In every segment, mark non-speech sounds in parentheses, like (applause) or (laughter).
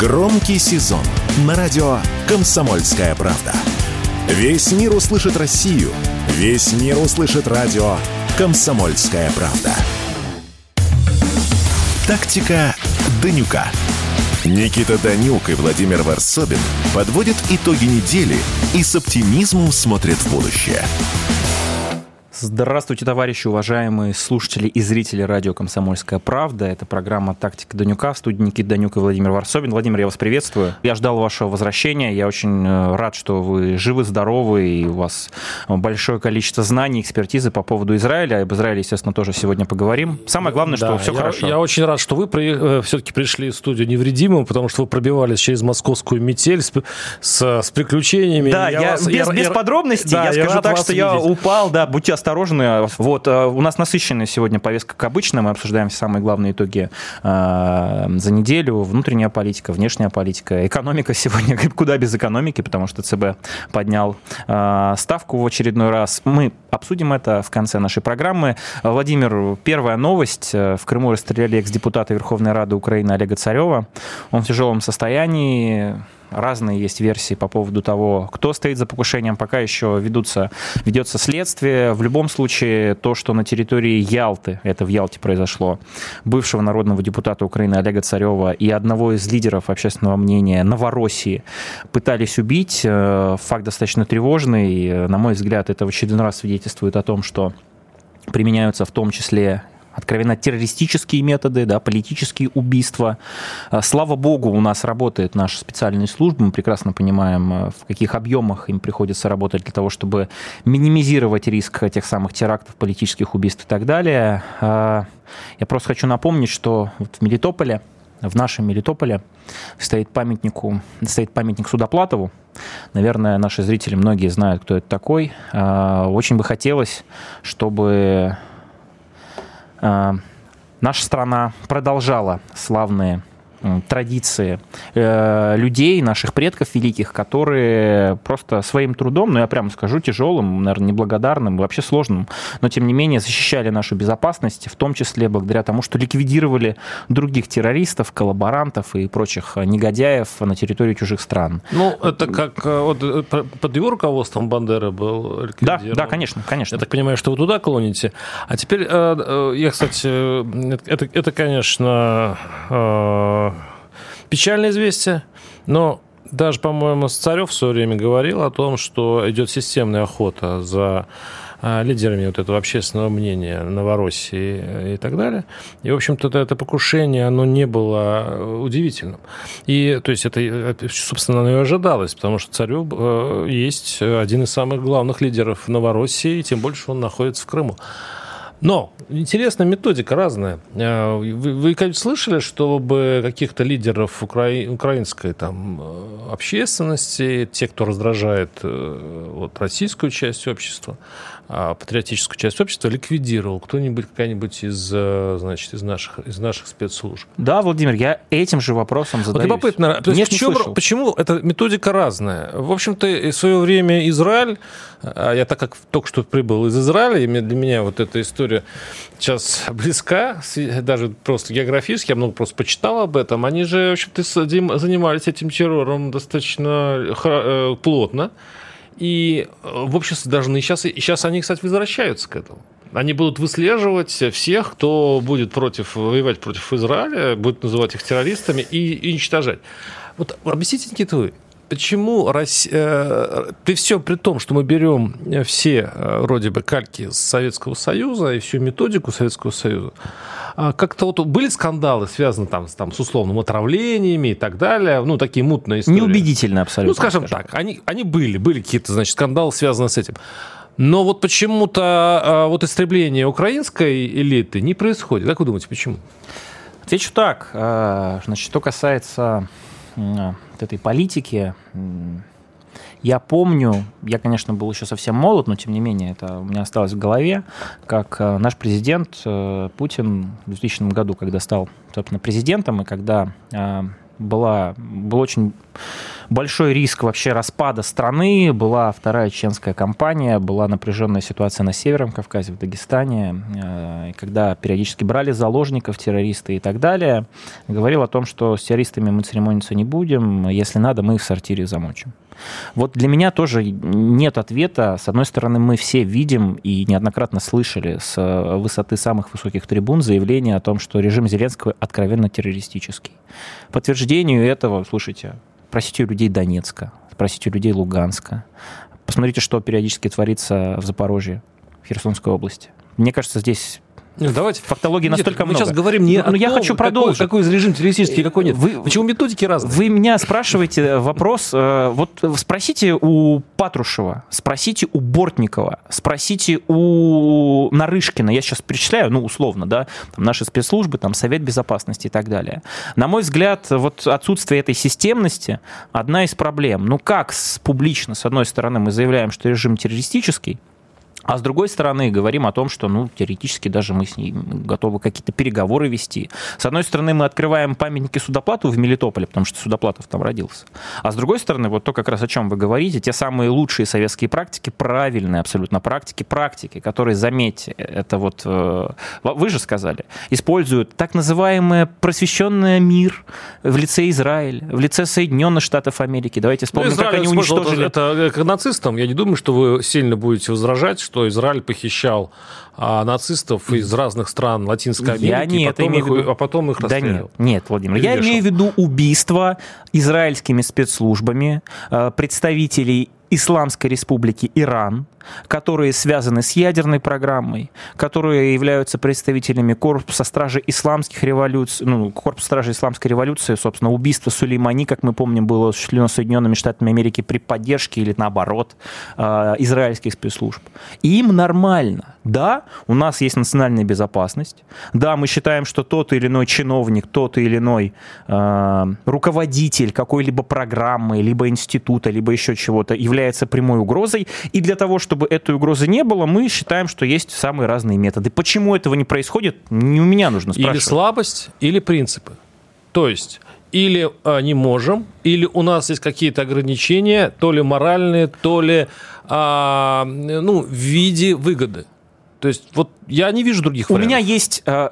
Громкий сезон на радио «Комсомольская правда». Весь мир услышит Россию. Весь мир услышит радио «Комсомольская правда». Тактика Данюка. Никита Данюк и Владимир Варсобин подводят итоги недели и с оптимизмом смотрят в будущее. Здравствуйте, товарищи, уважаемые слушатели и зрители радио «Комсомольская правда». Это программа «Тактика Данюка» в студии Никита Данюк и Владимир Варсобин. Владимир, я вас приветствую. Я ждал вашего возвращения. Я очень э, рад, что вы живы, здоровы, и у вас большое количество знаний, экспертизы по поводу Израиля. Об Израиле, естественно, тоже сегодня поговорим. Самое главное, что да, все я, хорошо. Я очень рад, что вы при, э, все-таки пришли в студию невредимым, потому что вы пробивались через московскую метель с, с, с приключениями. Да, я, я вас, без, я, без подробностей. Да, я, я скажу так, что видеть. я упал, да, будьте осторожны осторожны. Вот, э, у нас насыщенная сегодня повестка, как обычно. Мы обсуждаем самые главные итоги э, за неделю. Внутренняя политика, внешняя политика, экономика сегодня. (laughs) Куда без экономики, потому что ЦБ поднял э, ставку в очередной раз. Мы обсудим это в конце нашей программы. Владимир, первая новость. В Крыму расстреляли экс-депутата Верховной Рады Украины Олега Царева. Он в тяжелом состоянии разные есть версии по поводу того, кто стоит за покушением. Пока еще ведутся, ведется следствие. В любом случае, то, что на территории Ялты, это в Ялте произошло, бывшего народного депутата Украины Олега Царева и одного из лидеров общественного мнения Новороссии пытались убить, э, факт достаточно тревожный. На мой взгляд, это в очередной раз свидетельствует о том, что применяются в том числе откровенно террористические методы, да, политические убийства. А, слава богу, у нас работает наша специальная служба, мы прекрасно понимаем, а, в каких объемах им приходится работать для того, чтобы минимизировать риск тех самых терактов, политических убийств и так далее. А, я просто хочу напомнить, что вот в Мелитополе, в нашем Мелитополе стоит, памятнику, стоит памятник Судоплатову. Наверное, наши зрители многие знают, кто это такой. Очень бы хотелось, чтобы Э, наша страна продолжала славные традиции э, людей, наших предков великих, которые просто своим трудом, ну я прямо скажу, тяжелым, наверное, неблагодарным, вообще сложным, но тем не менее защищали нашу безопасность, в том числе благодаря тому, что ликвидировали других террористов, коллаборантов и прочих негодяев на территории чужих стран. Ну, это как э, вот, э, под его руководством Бандера был Да, да, конечно, конечно. Я так понимаю, что вы туда клоните. А теперь, я, кстати, это, это конечно, Печальное известие, но даже, по-моему, Царев в свое время говорил о том, что идет системная охота за а, лидерами вот этого общественного мнения Новороссии и так далее. И, в общем-то, это покушение, оно не было удивительным. И, то есть, это, собственно, оно и ожидалось, потому что Царев э, есть один из самых главных лидеров Новороссии, и тем больше он находится в Крыму. Но интересная методика разная. Э, вы, вы конечно, слышали, чтобы каких-то лидеров укра... украинской там, э, общественности, те, кто раздражает э, вот, российскую часть общества, патриотическую часть общества ликвидировал кто-нибудь, какая-нибудь из, э, значит, из, наших, из наших спецслужб. Да, Владимир, я этим же вопросом задаюсь. Вот любопытно, то есть, Нет, чем, почему эта методика разная? В общем-то, в свое время Израиль, а я так как только что прибыл из Израиля, и для меня вот эта история сейчас близка, даже просто географически, я много просто почитал об этом, они же, в общем-то, занимались этим террором достаточно э, плотно. И э, в обществе должны сейчас, сейчас они, кстати, возвращаются к этому. Они будут выслеживать всех, кто будет против, воевать против Израиля, будет называть их террористами и, и уничтожать. Вот объясните, Никита, вы, почему Россия, э, при все при том, что мы берем все э, вроде бы кальки Советского Союза и всю методику Советского Союза, как-то вот были скандалы, связанные там, с, там, с условным отравлениями и так далее, ну, такие мутные истории. Неубедительно абсолютно. Ну, скажем, скажем так, они, они были, были какие-то, значит, скандалы, связанные с этим. Но вот почему-то а, вот истребление украинской элиты не происходит. Как вы думаете, почему? Отвечу так. А, значит, что касается этой политики, я помню, я, конечно, был еще совсем молод, но тем не менее это у меня осталось в голове, как э, наш президент э, Путин в 2000 году, когда стал, собственно, президентом, и когда э, была, был очень большой риск вообще распада страны. Была вторая чеченская кампания, была напряженная ситуация на Северном Кавказе, в Дагестане, э, когда периодически брали заложников террористы и так далее. Говорил о том, что с террористами мы церемониться не будем, если надо, мы их в сортире замочим. Вот для меня тоже нет ответа. С одной стороны, мы все видим и неоднократно слышали с э, высоты самых высоких трибун заявление о том, что режим Зеленского откровенно террористический. Подтверждению этого, слушайте, спросите у людей Донецка, спросите у людей Луганска, посмотрите, что периодически творится в Запорожье, в Херсонской области. Мне кажется, здесь давайте. Фактологии нет, настолько мы много. Мы сейчас говорим не но, о том, я хочу продолжить. Какой, какой режим террористический, какой нет. Вы, Почему методики разные? Вы меня спрашиваете вопрос. Э, вот спросите у Патрушева, спросите у Бортникова, спросите у Нарышкина. Я сейчас перечисляю, ну, условно, да, там наши спецслужбы, там Совет Безопасности и так далее. На мой взгляд, вот отсутствие этой системности одна из проблем. Ну, как публично, с одной стороны, мы заявляем, что режим террористический, а с другой стороны, говорим о том, что, ну, теоретически даже мы с ней готовы какие-то переговоры вести. С одной стороны, мы открываем памятники Судоплату в Мелитополе, потому что Судоплатов там родился. А с другой стороны, вот то, как раз о чем вы говорите, те самые лучшие советские практики, правильные абсолютно практики, практики, которые, заметьте, это вот, э, вы же сказали, используют так называемый просвещенный мир в лице Израиля, в лице Соединенных Штатов Америки. Давайте вспомним, ну, как они уничтожили... Это к нацистам. Я не думаю, что вы сильно будете возражать, что Израиль похищал а, нацистов из разных стран Латинской Америки, я не потом их, виду... а потом их расстрелял. Да нет, нет, Владимир, Или я вешал. имею в виду убийство израильскими спецслужбами а, представителей Исламской Республики Иран, которые связаны с ядерной программой, которые являются представителями Корпуса Стражи Исламских революций, ну, Корпуса Стражи Исламской революции, собственно, убийство Сулеймани, как мы помним, было осуществлено Соединенными Штатами Америки при поддержке или наоборот а, израильских спецслужб. Им нормально. Да, у нас есть национальная безопасность. Да, мы считаем, что тот или иной чиновник, тот или иной э, руководитель какой-либо программы, либо института, либо еще чего-то является прямой угрозой. И для того, чтобы этой угрозы не было, мы считаем, что есть самые разные методы. Почему этого не происходит, не у меня нужно спрашивать. Или слабость, или принципы. То есть или а, не можем, или у нас есть какие-то ограничения, то ли моральные, то ли а, ну, в виде выгоды. То есть вот я не вижу других У вариантов. меня есть э,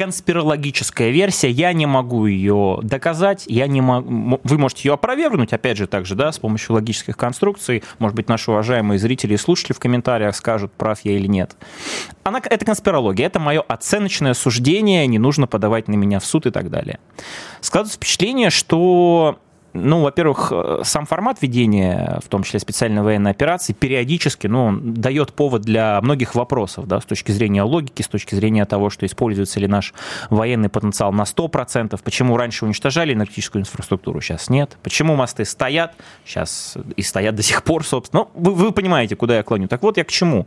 конспирологическая версия, я не могу ее доказать, я не могу, вы можете ее опровергнуть, опять же, также, да, с помощью логических конструкций, может быть, наши уважаемые зрители и слушатели в комментариях скажут, прав я или нет. Она, это конспирология, это мое оценочное суждение, не нужно подавать на меня в суд и так далее. Складывается впечатление, что ну, во-первых, э, сам формат ведения, в том числе специальной военной операции, периодически ну, дает повод для многих вопросов, да, с точки зрения логики, с точки зрения того, что используется ли наш военный потенциал на 100%, почему раньше уничтожали энергетическую инфраструктуру, сейчас нет, почему мосты стоят, сейчас и стоят до сих пор, собственно. Ну, вы, вы понимаете, куда я клоню. Так вот, я к чему.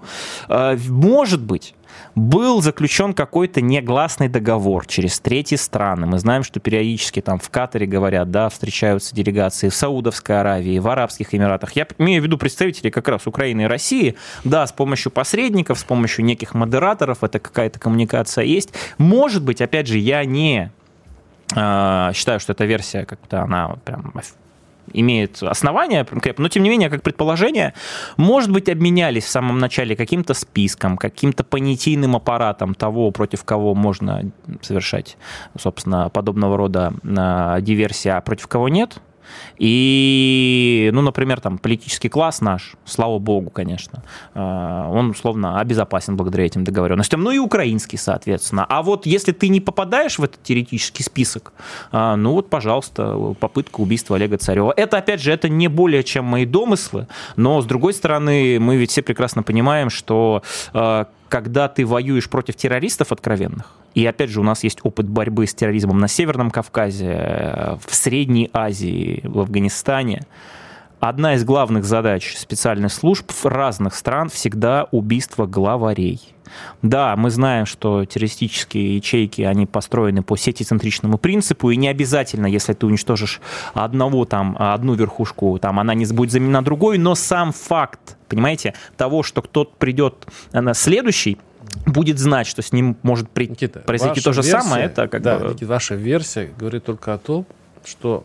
Э, может быть, был заключен какой-то негласный договор через третьи страны. Мы знаем, что периодически там в Катаре, говорят, да, встречаются делегации в Саудовской Аравии, в Арабских Эмиратах. Я имею в виду представителей как раз Украины и России. Да, с помощью посредников, с помощью неких модераторов это какая-то коммуникация есть. Может быть, опять же, я не а, считаю, что эта версия как-то она прям имеет основания, но тем не менее, как предположение, может быть, обменялись в самом начале каким-то списком, каким-то понятийным аппаратом того, против кого можно совершать, собственно, подобного рода а, диверсии, а против кого нет – и, ну, например, там политический класс наш, слава богу, конечно, э, он условно обезопасен благодаря этим договоренностям. Ну и украинский, соответственно. А вот если ты не попадаешь в этот теоретический список, э, ну вот, пожалуйста, попытка убийства Олега Царева. Это, опять же, это не более чем мои домыслы, но, с другой стороны, мы ведь все прекрасно понимаем, что э, когда ты воюешь против террористов откровенных, и опять же у нас есть опыт борьбы с терроризмом на Северном Кавказе, э, в Средней Азии, в Афганистане, одна из главных задач специальных служб разных стран всегда убийство главарей. Да, мы знаем, что террористические ячейки, они построены по сетицентричному принципу, и не обязательно, если ты уничтожишь одного, там, одну верхушку, там, она не будет заменена другой, но сам факт, понимаете, того, что кто-то придет на следующий, будет знать, что с ним может при... Никита, произойти то же версия, самое, это как да, бы... Никита, ваша версия говорит только о том, что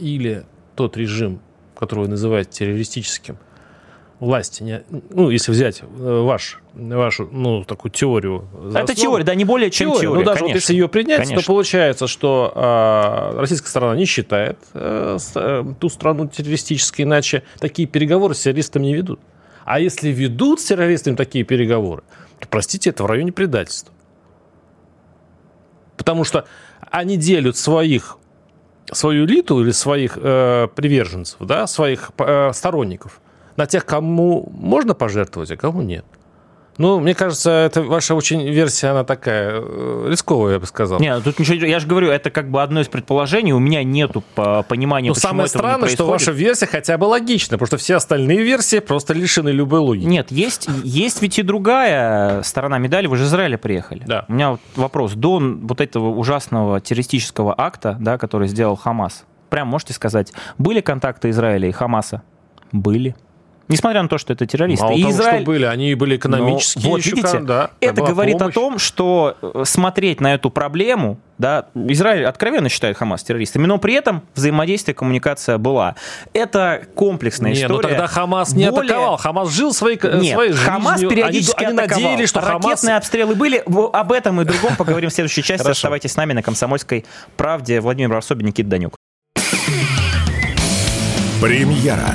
или тот режим, который вы называете террористическим, власти, не, ну, если взять э, ваш, вашу, ну, такую теорию. Это теория, да, не более чем теория. теория ну, даже конечно, вот если ее принять, конечно. то получается, что э, российская сторона не считает э, э, ту страну террористической, иначе такие переговоры с террористами не ведут. А если ведут с террористами такие переговоры, простите, это в районе предательства. Потому что они делят своих, свою элиту или своих э, приверженцев, да, своих э, сторонников на тех, кому можно пожертвовать, а кому нет. Ну, мне кажется, это ваша очень версия, она такая э, рисковая, я бы сказал. Нет, тут ничего, я же говорю, это как бы одно из предположений, у меня нету понимания, Но почему самое этого странное, что ваша версия хотя бы логична, потому что все остальные версии просто лишены любой логики. Нет, есть, есть ведь и другая сторона медали, вы же из Израиля приехали. Да. У меня вот вопрос, до вот этого ужасного террористического акта, да, который сделал Хамас, прям можете сказать, были контакты Израиля и Хамаса? Были. Несмотря на то, что это террористы. Мало и того, Израиль... что были, они были экономические. Ну, вот еще, видите, да, это говорит помощь. о том, что э, смотреть на эту проблему, да, Израиль откровенно считает Хамас террористами, но при этом взаимодействие, коммуникация была. Это комплексная Нет, ну история. ну тогда Хамас не Более... атаковал, Хамас жил своей, Нет, своей жизнью. Хамас периодически они, атаковал. Они надеялись, что Ракетные Хамас... обстрелы были. Об этом и другом поговорим в следующей части. Оставайтесь с нами на «Комсомольской правде». Владимир Варсобин, Никита Данюк. Премьера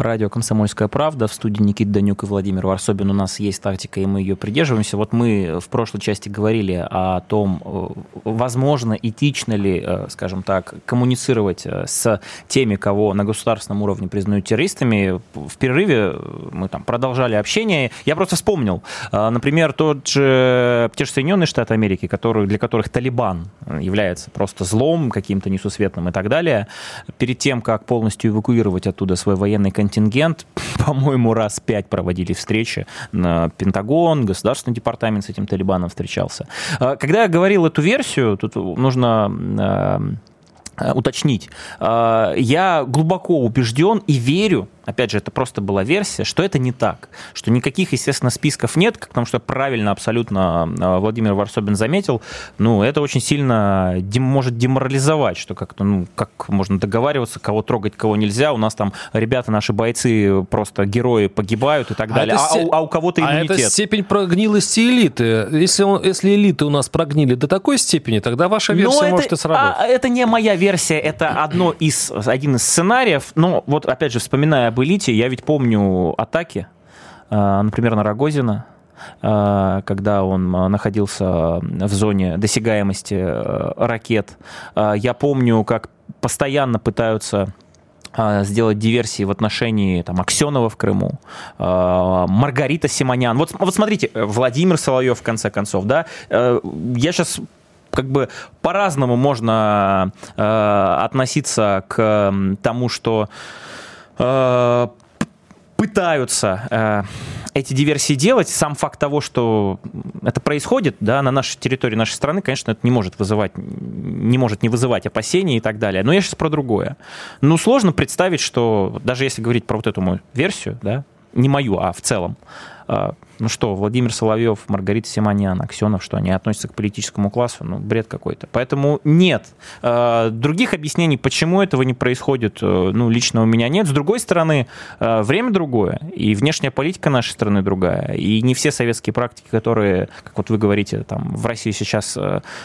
Радио «Комсомольская правда». В студии Никита Данюк и Владимир Варсобин. У нас есть тактика, и мы ее придерживаемся. Вот мы в прошлой части говорили о том, э, возможно, этично ли, э, скажем так, коммуницировать э, с теми, кого на государственном уровне признают террористами. В перерыве мы там продолжали общение. Я просто вспомнил, например, тот же, те же Соединенные Штаты Америки, которые, для которых Талибан является просто злом каким-то несусветным и так далее. Перед тем, как полностью эвакуировать оттуда свой военный контингент, контингент, (laughs) по-моему, раз пять проводили встречи. Пентагон, Государственный департамент с этим Талибаном встречался. А, когда я говорил эту версию, тут нужно а, а, уточнить. Я глубоко убежден и верю, опять же, это просто была версия, что это не так, что никаких, естественно, списков нет, потому что правильно абсолютно а, Владимир Варсобин заметил, ну, это очень сильно дем, может деморализовать, что как-то, ну, как можно договариваться, кого трогать, кого нельзя, у нас там ребята, наши бойцы, просто герои погибают и так а далее, а, а, а у кого-то иммунитет. А это степень прогнилости элиты. Если, он, если элиты у нас прогнили до такой степени, тогда ваша версия но может это, и сработать. А, это не моя версия, это одно из, один из сценариев, но вот опять же, вспоминая об элите, я ведь помню атаки, э, например, на Рогозина, э, когда он э, находился в зоне досягаемости ракет. Я помню, как постоянно пытаются сделать диверсии в отношении там, Аксенова в Крыму, Маргарита Симонян. Вот, вот смотрите, Владимир Соловьев, в конце концов, да, я сейчас как бы по-разному можно относиться к тому, что пытаются э, эти диверсии делать. Сам факт того, что это происходит да, на нашей территории нашей страны, конечно, это не может вызывать, не может не вызывать опасений и так далее. Но я сейчас про другое. Ну, сложно представить, что даже если говорить про вот эту мою версию, да, не мою, а в целом, э, ну что, Владимир Соловьев, Маргарита Симонян, Аксенов, что они относятся к политическому классу, ну, бред какой-то. Поэтому нет. Э, других объяснений, почему этого не происходит, э, ну, лично у меня нет. С другой стороны, э, время другое, и внешняя политика нашей страны другая, и не все советские практики, которые, как вот вы говорите, там, в России сейчас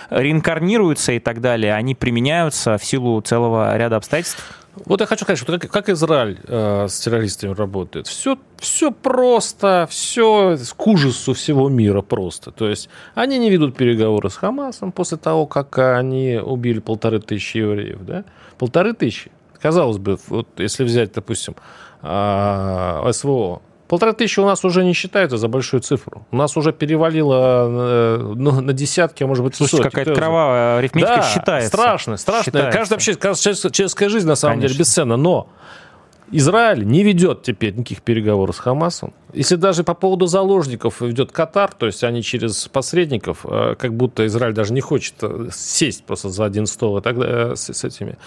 реинкарнируются и так далее, они применяются в силу целого ряда обстоятельств. Вот я хочу сказать, что как, как Израиль э, с террористами работает. Все, все просто, все к ужасу всего мира просто. То есть они не ведут переговоры с Хамасом после того, как они убили полторы тысячи евреев. Да? Полторы тысячи. Казалось бы, вот если взять, допустим, а, СВО, Полторы тысячи у нас уже не считается за большую цифру. У нас уже перевалило э, ну, на десятки, а может быть, Слушайте, сотни. какая-то кровавая арифметика да, считается. страшно, страшно. Считается. Каждая вообще, каждая человеческая жизнь, на самом Конечно. деле, бесценна. Но Израиль не ведет теперь никаких переговоров с Хамасом. Если даже по поводу заложников ведет Катар, то есть они через посредников, э, как будто Израиль даже не хочет э, сесть просто за один стол и так, э, с, с этими.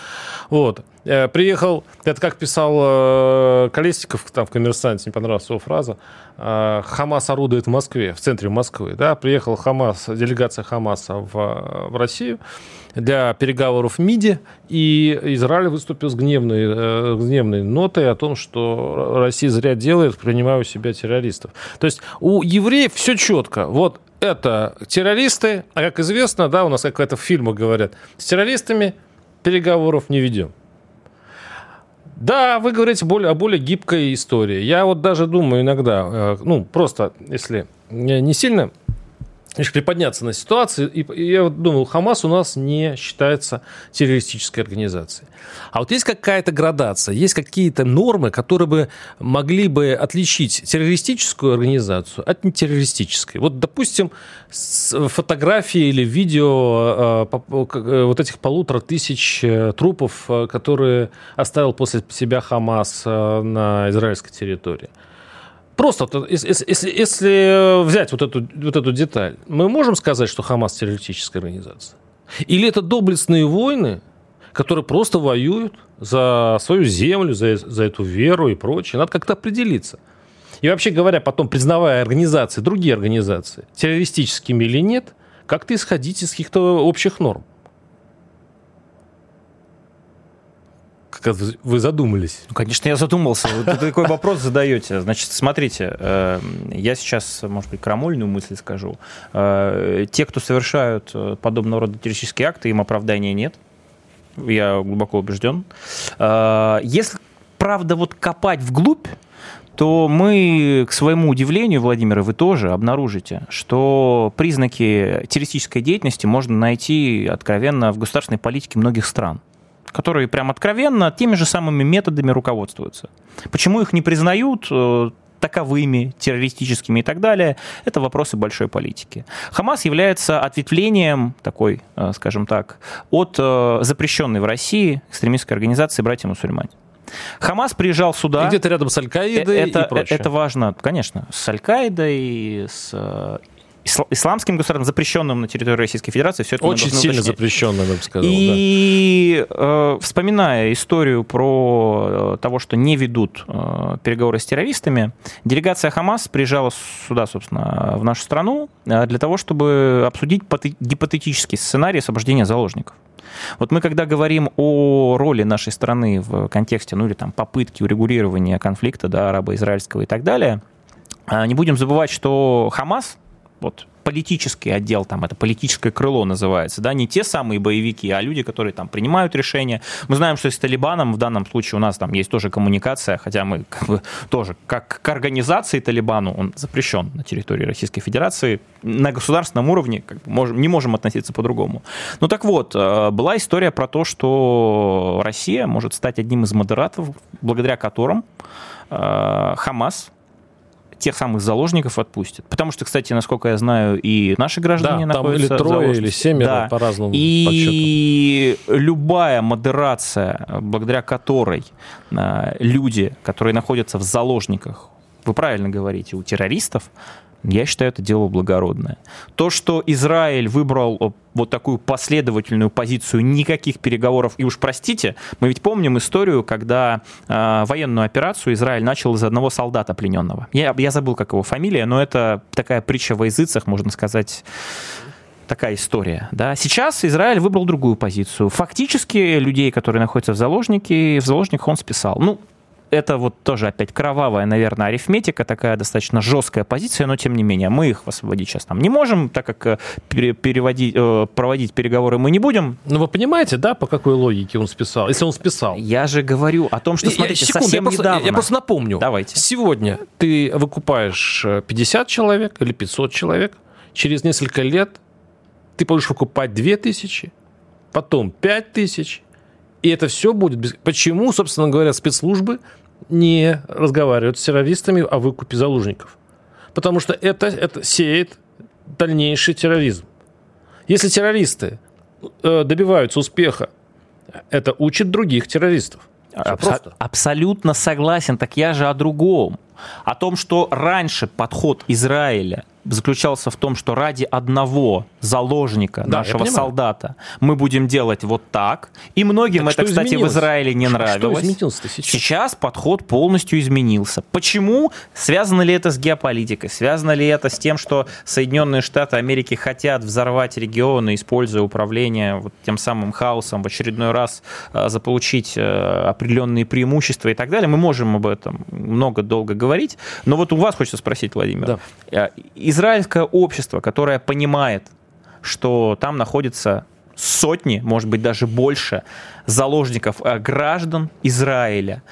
Вот. Приехал, это как писал Колесников там в «Коммерсанте», не понравилась его фраза, Хамас орудует в Москве, в центре Москвы. Да? Приехал Хамас, делегация Хамаса в, в Россию, для переговоров в МИДе, и Израиль выступил с гневной, э, гневной нотой о том, что Россия зря делает, принимая у себя террористов. То есть у евреев все четко. Вот это террористы, а как известно, да, у нас как это в фильмах говорят, с террористами переговоров не ведем. Да, вы говорите более, о более гибкой истории. Я вот даже думаю иногда, э, ну, просто, если не сильно лишь приподняться на ситуацию. И, и я вот думал, Хамас у нас не считается террористической организацией. А вот есть какая-то градация, есть какие-то нормы, которые бы могли бы отличить террористическую организацию от нетеррористической. Вот, допустим, фотографии или видео э, э, вот этих полутора тысяч э, трупов, которые оставил после себя Хамас на израильской территории. Просто, если, если, если взять вот эту, вот эту деталь, мы можем сказать, что Хамас террористическая организация? Или это доблестные войны, которые просто воюют за свою землю, за, за эту веру и прочее? Надо как-то определиться. И вообще говоря, потом признавая организации, другие организации, террористическими или нет, как-то исходить из каких-то общих норм. Как вы задумались. Ну, конечно, я задумался. Вы такой вопрос задаете. Значит, смотрите, э, я сейчас, может быть, крамольную мысль скажу. Э, те, кто совершают э, подобного рода террористические акты, им оправдания нет. Я глубоко убежден. Если, правда, вот копать вглубь, то мы, к своему удивлению, Владимир, вы тоже обнаружите, что признаки террористической деятельности можно найти откровенно в государственной политике многих стран которые прям откровенно теми же самыми методами руководствуются. Почему их не признают э, таковыми, террористическими и так далее, это вопросы большой политики. Хамас является ответвлением такой, э, скажем так, от э, запрещенной в России экстремистской организации «Братья-мусульмане». Хамас приезжал сюда. где-то рядом с Аль-Каидой это, и прочее. Это важно, конечно, с Аль-Каидой, с исламским государством, запрещенным на территории Российской Федерации. Все это Очень сильно запрещенным, я бы сказал. И да. э, вспоминая историю про э, того, что не ведут э, переговоры с террористами, делегация Хамас приезжала сюда, собственно, в нашу страну э, для того, чтобы обсудить гипотетический сценарий освобождения заложников. Вот мы, когда говорим о роли нашей страны в контексте, ну или там попытки урегулирования конфликта, да, арабо-израильского и так далее, э, не будем забывать, что Хамас вот политический отдел, там это политическое крыло называется, да, не те самые боевики, а люди, которые там принимают решения. Мы знаем, что с Талибаном в данном случае у нас там есть тоже коммуникация, хотя мы как бы тоже как к организации Талибану он запрещен на территории Российской Федерации на государственном уровне, как бы можем, не можем относиться по-другому. Ну так вот, э, была история про то, что Россия может стать одним из модераторов, благодаря которым э, Хамас тех самых заложников отпустят. Потому что, кстати, насколько я знаю, и наши граждане да, находятся... Там или трое, или семеро, да. по-разному И подсчетам. любая модерация, благодаря которой а, люди, которые находятся в заложниках, вы правильно говорите, у террористов, я считаю, это дело благородное. То, что Израиль выбрал э, вот такую последовательную позицию никаких переговоров, и уж простите, мы ведь помним историю, когда э, военную операцию Израиль начал из одного солдата плененного. Я, я забыл, как его фамилия, но это такая притча во языцах, можно сказать, такая история. Да? Сейчас Израиль выбрал другую позицию. Фактически людей, которые находятся в заложнике, в заложниках он списал. Ну, это вот тоже опять кровавая, наверное, арифметика, такая достаточно жесткая позиция, но тем не менее мы их освободить сейчас там не можем, так как э, переводить, э, проводить переговоры мы не будем. Ну вы понимаете, да, по какой логике он списал, если он списал? Я же говорю о том, что, смотрите, я, секунду, совсем я просто, недавно... Я просто напомню. Давайте. Сегодня ты выкупаешь 50 э, человек или 500 человек, через несколько лет ты будешь выкупать 2000, потом 5000, И это все будет... Без... Почему, собственно говоря, спецслужбы не разговаривают с террористами о выкупе заложников? Потому что это, это сеет дальнейший терроризм. Если террористы э, добиваются успеха, это учит других террористов. Абсо- абсолютно согласен. Так я же о другом. О том, что раньше подход Израиля заключался в том, что ради одного заложника, да, нашего солдата, мы будем делать вот так. И многим так это, кстати, изменилось? в Израиле не что, нравилось. Что сейчас? сейчас подход полностью изменился. Почему? Связано ли это с геополитикой? Связано ли это с тем, что Соединенные Штаты Америки хотят взорвать регионы, используя управление вот тем самым хаосом, в очередной раз э, заполучить э, определенные преимущества и так далее? Мы можем об этом много долго говорить. Но вот у вас хочется спросить, Владимир. Да. Э, израильское общество, которое понимает, что там находится сотни, может быть, даже больше заложников э, граждан Израиля.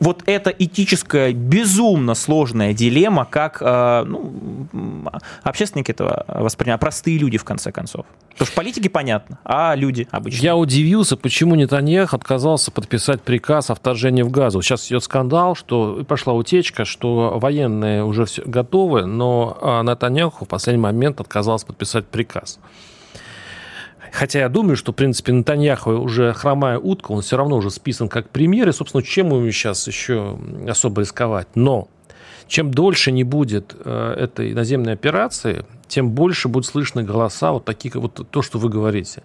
Вот это этическая, безумно сложная дилемма, как э, ну, общественники этого воспринимают, простые люди, в конце концов. Потому что политики понятно, а люди обычно. Я удивился, почему Нетаньях отказался подписать приказ о вторжении в Газу. Сейчас идет скандал, что пошла утечка, что военные уже все готовы, но а, Нетаньяху в последний момент отказался подписать приказ. Хотя я думаю, что, в принципе, Натаньяху уже хромая утка, он все равно уже списан как премьер, и, собственно, чем ему сейчас еще особо рисковать. Но чем дольше не будет э, этой наземной операции, тем больше будет слышны голоса, вот такие, вот то, что вы говорите.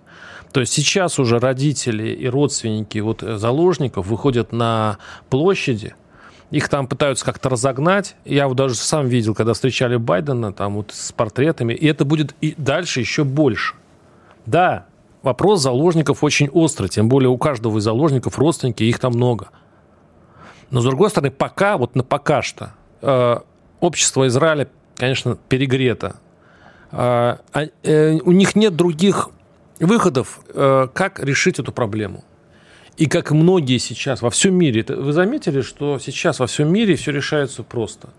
То есть сейчас уже родители и родственники вот заложников выходят на площади, их там пытаются как-то разогнать. Я вот даже сам видел, когда встречали Байдена там вот с портретами, и это будет и дальше еще больше. Да, вопрос заложников очень острый, тем более у каждого из заложников родственники, их там много. Но, с другой стороны, пока, вот на пока что, э, общество Израиля, конечно, перегрето. Э, э, у них нет других выходов, э, как решить эту проблему. И как многие сейчас во всем мире, вы заметили, что сейчас во всем мире все решается просто.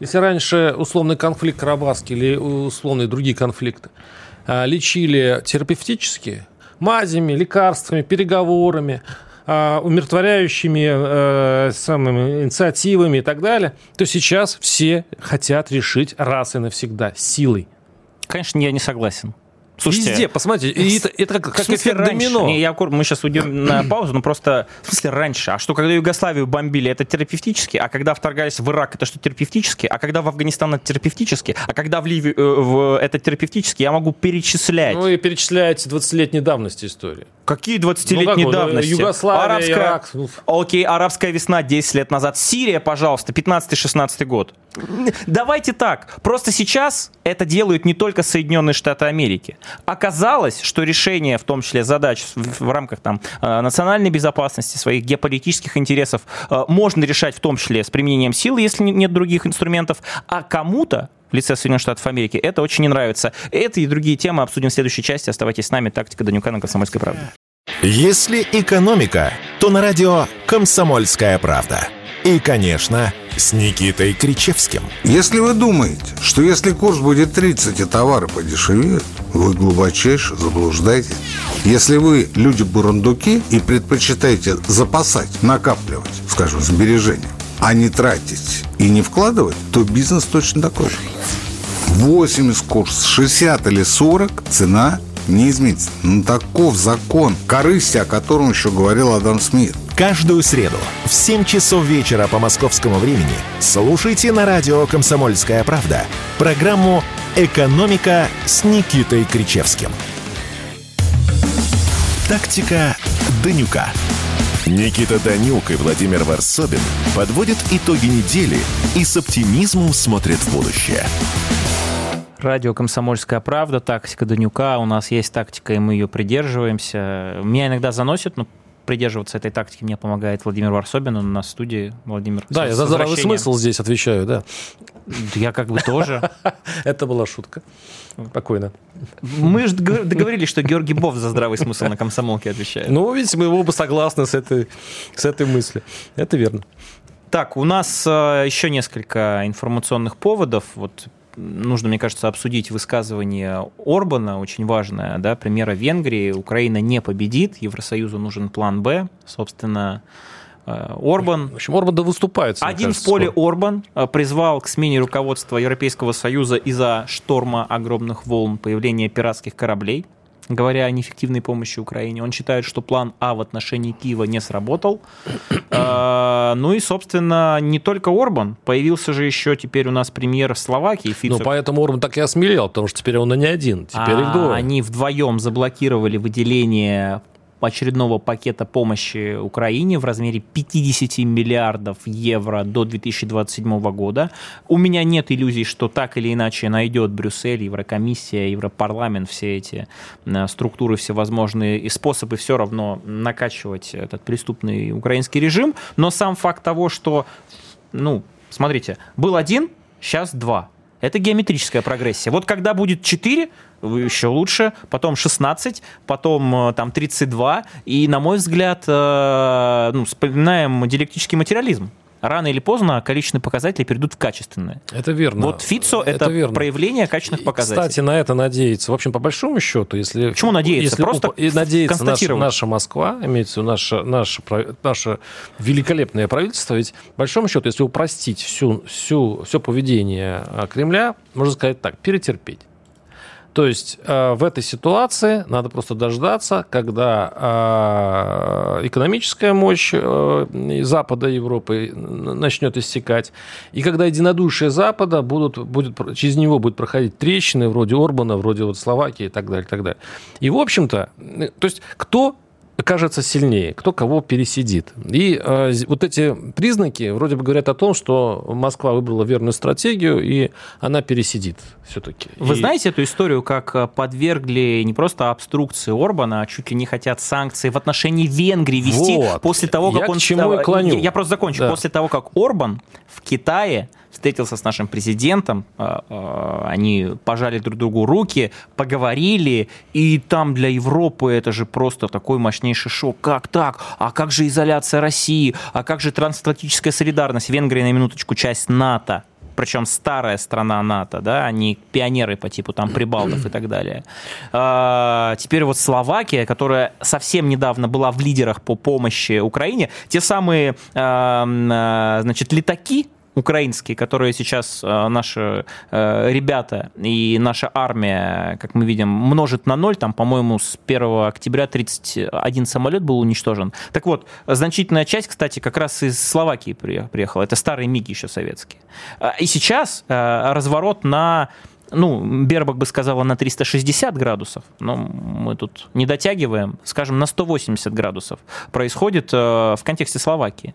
Если раньше условный конфликт Карабахский или условные другие конфликты а, лечили терапевтически, мазями, лекарствами, переговорами, а, умиротворяющими э, самыми инициативами и так далее, то сейчас все хотят решить раз и навсегда силой. Конечно, я не согласен. Слушайте, Везде, посмотрите, и это, это как, как эффект раньше? домино. Не, я, мы сейчас уйдем на паузу, но просто, в смысле, раньше. А что, когда Югославию бомбили, это терапевтически? А когда вторгались в Ирак, это что, терапевтически? А когда в Афганистан, это терапевтически? А когда в Ливию, э, в, это терапевтически? Я могу перечислять. Ну и перечисляете 20-летней давности истории. Какие 20-летней ну, давности? Югославия, арабская... Ирак. Окей, арабская весна 10 лет назад. Сирия, пожалуйста, 15-16 год. Давайте так. Просто сейчас это делают не только Соединенные Штаты Америки. Оказалось, что решение, в том числе задач в рамках там, э, национальной безопасности, своих геополитических интересов, э, можно решать в том числе с применением силы, если нет других инструментов, а кому-то в лице Соединенных Штатов Америки. Это очень не нравится. Это и другие темы обсудим в следующей части. Оставайтесь с нами. Тактика Данюка на Комсомольской правде. Если экономика, то на радио «Комсомольская правда». И, конечно, с Никитой Кричевским. Если вы думаете, что если курс будет 30 и товары подешевеют, вы глубочайше заблуждаетесь. Если вы люди бурундуки и предпочитаете запасать, накапливать, скажем, сбережения, а не тратить и не вкладывать, то бизнес точно такой же. 80 курс, 60 или 40 цена не изменится. Ну, таков закон корысти, о котором еще говорил Адам Смит. Каждую среду в 7 часов вечера по московскому времени слушайте на радио «Комсомольская правда» программу «Экономика» с Никитой Кричевским. Тактика Данюка. Никита Данюк и Владимир Варсобин подводят итоги недели и с оптимизмом смотрят в будущее. Радио «Комсомольская правда», тактика Данюка. У нас есть тактика, и мы ее придерживаемся. Меня иногда заносит, но придерживаться этой тактики мне помогает Владимир Варсобин, он у нас в студии. Владимир, Да, я за здравый смысл здесь отвечаю, да. Я как бы тоже. (laughs) Это была шутка. Спокойно. Мы же договорились, что Георгий Бов за здравый смысл на комсомолке отвечает. Ну, видите, мы оба согласны с этой, с этой мыслью. Это верно. Так, у нас э, еще несколько информационных поводов. Вот нужно, мне кажется, обсудить высказывание Орбана, очень важное, да, примера Венгрии. Украина не победит, Евросоюзу нужен план «Б». Собственно, э, Орбан... В общем, Орбан да выступает. Один кажется, в поле скоро. Орбан э, призвал к смене руководства Европейского Союза из-за шторма огромных волн появления пиратских кораблей говоря о неэффективной помощи Украине. Он считает, что план А в отношении Киева не сработал. (clears throat) А, ну и, собственно, не только Орбан. Появился же еще теперь у нас премьер Словакии Фицо. Ну, поэтому Орбан так и осмелел, потому что теперь он и не один, теперь их двое. Они вдвоем заблокировали выделение очередного пакета помощи Украине в размере 50 миллиардов евро до 2027 года. У меня нет иллюзий, что так или иначе найдет Брюссель, Еврокомиссия, Европарламент, все эти э, структуры всевозможные способы все равно накачивать этот преступный украинский режим. Но сам факт того, что, ну, смотрите, был один, сейчас два. Это геометрическая прогрессия. Вот когда будет 4, еще лучше, потом 16, потом э, там 32, и, на мой взгляд, э, ну, вспоминаем диалектический материализм рано или поздно количественные показатели перейдут в качественные. Это верно. Вот ФИЦО это, это верно. проявление качественных показателей. Кстати, на это надеяться. В общем, по большому счету, если... Почему надеяться? Если Просто и надеяться наша, наша Москва, имеется в виду наше, наше, наше великолепное правительство, ведь по большому счету, если упростить всю, всю, все поведение а, Кремля, можно сказать так, перетерпеть. То есть э, в этой ситуации надо просто дождаться, когда э, экономическая мощь э, Запада Европы начнет иссякать, и когда единодушие Запада будут, будет, через него будут проходить трещины вроде Орбана, вроде вот Словакии и так далее, и так далее. И, в общем-то, то есть кто окажется сильнее, кто кого пересидит. И э, вот эти признаки вроде бы говорят о том, что Москва выбрала верную стратегию, и она пересидит все-таки. Вы и... знаете эту историю, как э, подвергли не просто обструкции Орбана, а чуть ли не хотят санкции в отношении Венгрии вести вот. после того, как я он... К чему я, клоню. Я, я просто закончу. Да. После того, как Орбан в Китае встретился с нашим президентом, а, а, они пожали друг другу руки, поговорили, и там для Европы это же просто такой мощнейший шок. Как так? А как же изоляция России? А как же трансатлантическая солидарность? Венгрия, на минуточку, часть НАТО причем старая страна НАТО, да, они пионеры по типу там Прибалтов и так далее. А, теперь вот Словакия, которая совсем недавно была в лидерах по помощи Украине, те самые, а, значит, летаки, украинские, которые сейчас э, наши э, ребята и наша армия, как мы видим, множит на ноль. Там, по-моему, с 1 октября 31 самолет был уничтожен. Так вот, значительная часть, кстати, как раз из Словакии приехала. Это старые МиГи еще советские. А, и сейчас э, разворот на ну, Бербак бы сказала на 360 градусов, но мы тут не дотягиваем, скажем, на 180 градусов происходит в контексте Словакии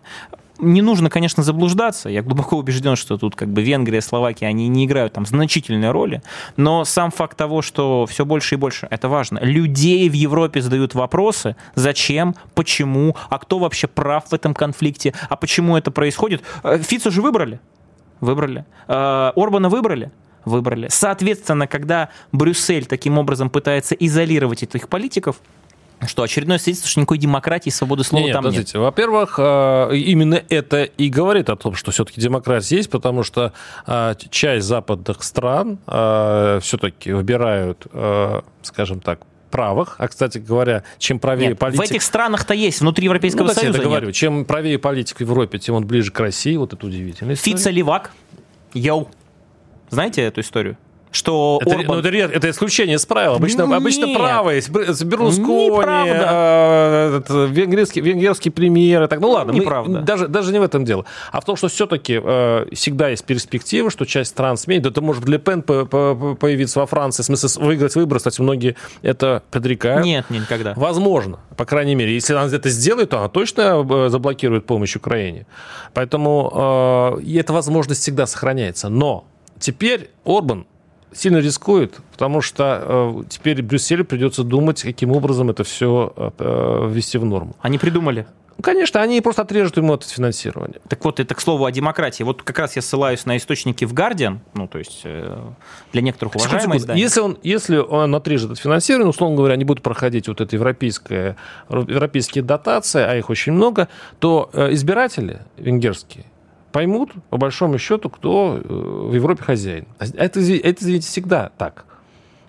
не нужно, конечно, заблуждаться. Я глубоко убежден, что тут как бы Венгрия, Словакия, они не играют там значительной роли. Но сам факт того, что все больше и больше, это важно. Людей в Европе задают вопросы, зачем, почему, а кто вообще прав в этом конфликте, а почему это происходит. Э, Фицу же выбрали. Выбрали. Э, Орбана выбрали выбрали. Соответственно, когда Брюссель таким образом пытается изолировать этих политиков, что очередное свидетельство, что никакой демократии и свободы слова нет, там подождите. нет. Во-первых, э, именно это и говорит о том, что все-таки демократия есть, потому что э, часть западных стран э, все-таки выбирают, скажем так, правых, а, кстати говоря, чем правее нет, политик... в этих странах-то есть, внутри Европейского ну, Союза я говорю, чем правее политик в Европе, тем он ближе к России, вот это удивительно. Фица Левак, йоу. Знаете эту историю? Что это, Орбан... ну, это, это исключение из правил. Обычно, Нет. обычно правые. Берускони, э, венгерский, венгерский премьер. Так, ну ладно, Неправда. Мы, даже, даже не в этом дело. А в том, что все-таки э, всегда есть перспектива, что часть стран сменит. Это может Ле Пен появиться во Франции, в смысле выиграть выборы. Кстати, многие это предрекают. Нет, никогда. Возможно, по крайней мере. Если она это сделает, то она точно э, заблокирует помощь Украине. Поэтому э, эта возможность всегда сохраняется. Но теперь Орбан сильно рискует, потому что э, теперь Брюсселю придется думать, каким образом это все э, ввести в норму. Они придумали. Конечно, они просто отрежут ему это финансирование. Так вот, это к слову о демократии. Вот как раз я ссылаюсь на источники в Guardian, ну, то есть э, для некоторых уважаемые издания. Если он, если он отрежет это финансирование, условно говоря, они будут проходить вот это европейское, европейские дотации, а их очень много, то э, избиратели венгерские поймут, по большому счету, кто э, в Европе хозяин. А это, это, извините, всегда так.